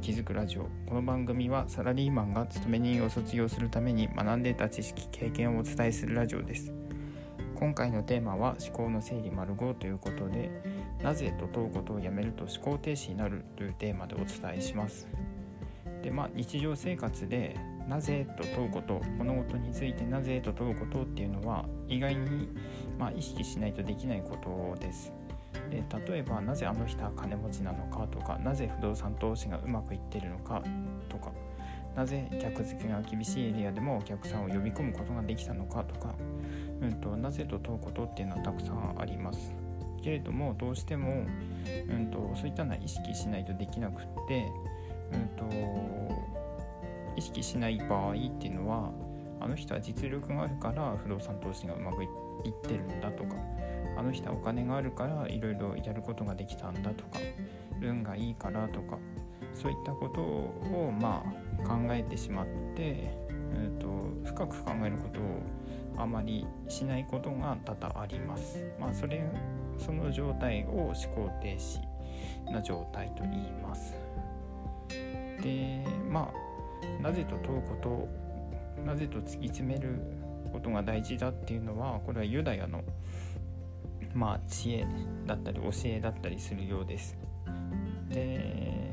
築くラジオ。この番組はサラリーマンが勤め人を卒業するために学んでいた知識経験をお伝えするラジオです。今回のテーマは思考の整理丸5ということでなぜと問うことをやめると思考停止になるというテーマでお伝えします。でまあ日常生活でなぜと問うこと物事についてなぜと問うことっていうのは意外に、まあ、意識しないとできないことです。で例えばなぜあの人は金持ちなのかとかなぜ不動産投資がうまくいってるのかとかなぜ客付けが厳しいエリアでもお客さんを呼び込むことができたのかとか、うんと、なぜと問うことっていうのはたくさんあります。けれどもどうしても、うんと、そういったのは意識しないとできなくって、うんと、意識しない場合っていうのはあの人は実力があるから不動産投資がうまくいってるんだとかあの人はお金があるからいろいろやることができたんだとか運がいいからとかそういったことをまあ考えてしまって、えーと、深く考えることをあまりしないことが多々あります。まあ、それその状態を思考停止な状態と言います。でまあなぜと問うことなぜと突き詰めることが大事だっていうのはこれはユダヤのまあ知恵だったり教えだったりするようです。で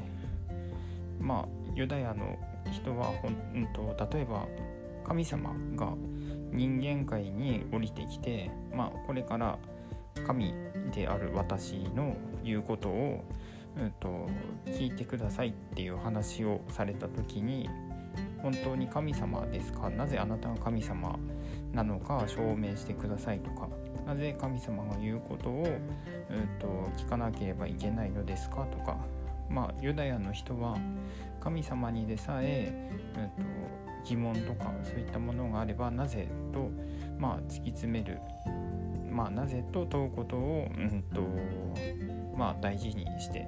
まあユダヤの人はほんと例えば神様が人間界に降りてきて、まあ、これから神である私の言うことを、うんと、聞いてくださいっていう話をされた時に本当に神様ですか？なぜあなたが神様なのか証明してくださいとかなぜ神様が言うことを、うんと、聞かなければいけないのですか？とかまあユダヤの人は神様にでさえ、うんと、疑問とかそういったものがあればなぜと、まあ、突き詰める、まあ、なぜと問うことを、うんとまあ、大事にして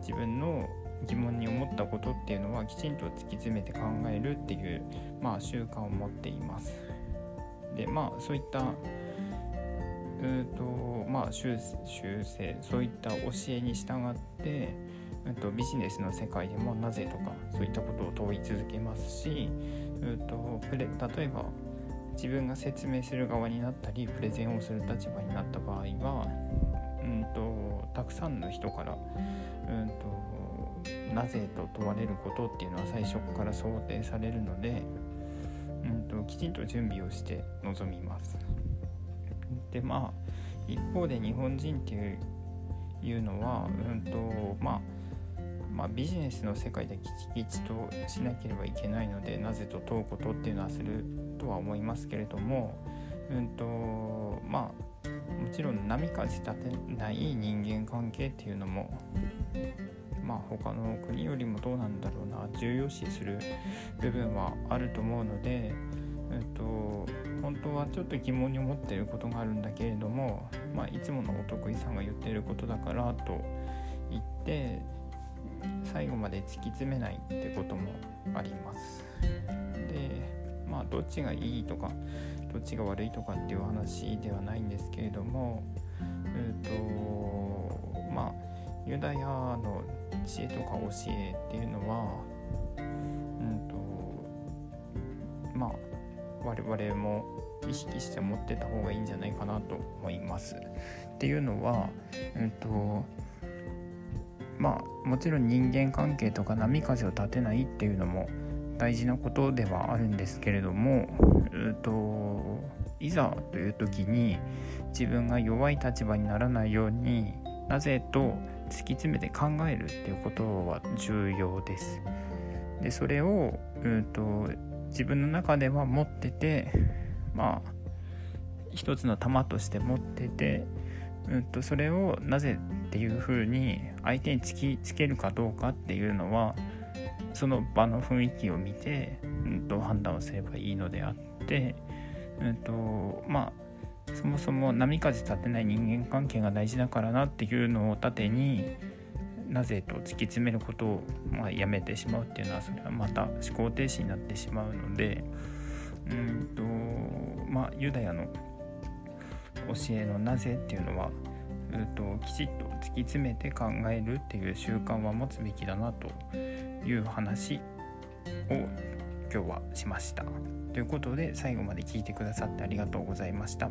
自分の疑問に思ったことっていうのはきちんと突き詰めて考えるっていう、まあ、習慣を持っています。でまあそういったえーとまあ、修正そういった教えに従って、えーと、ビジネスの世界でもなぜとかそういったことを問い続けますし、えーと、プレ例えば自分が説明する側になったりプレゼンをする立場になった場合は、うんと、たくさんの人から、うんと、なぜと問われることっていうのは最初から想定されるので、うんときちんと準備をして臨みます。でまあ一方で日本人っていういうのは、うんとまあ、まあ、ビジネスの世界できちきちとしなければいけないのでなぜと問うことっていうのはするとは思いますけれども、うんとまあ、もちろん波風立てない人間関係っていうのもまあ他の国よりもどうなんだろうな重要視する部分はあると思うので、うんと本当はちょっと疑問に思っていることがあるんだけれども、まあ、いつものお得意さんが言っていることだからと言って最後まで突き詰めないってこともあります。でまあどっちがいいとかどっちが悪いとかっていう話ではないんですけれどもえっ、ー、とまあユダヤの知恵とか教えっていうのはうんとまあ我々も意識して持ってた方がいいんじゃないかなと思います。っていうのは、うんとまあ、もちろん人間関係とか波風を立てないっていうのも大事なことではあるんですけれども、うんといざという時に自分が弱い立場にならないようになぜと突き詰めて考えるっていうことは重要です。でそれを、うんと自分の中では持っててまあ一つの玉として持ってて、うんと、それをなぜっていうふうに相手に突きつけるかどうかっていうのはその場の雰囲気を見て、うんと、判断をすればいいのであって、うんとまあそもそも波風立てない人間関係が大事だからなっていうのを盾になぜと突き詰めることを、まあ、やめてしまうっていうのはそれはまた思考停止になってしまうのでうんとまあユダヤの教えのなぜっていうのはうときちっと突き詰めて考えるっていう習慣は持つべきだなという話を今日はしました。ということで最後まで聞いてくださってありがとうございました。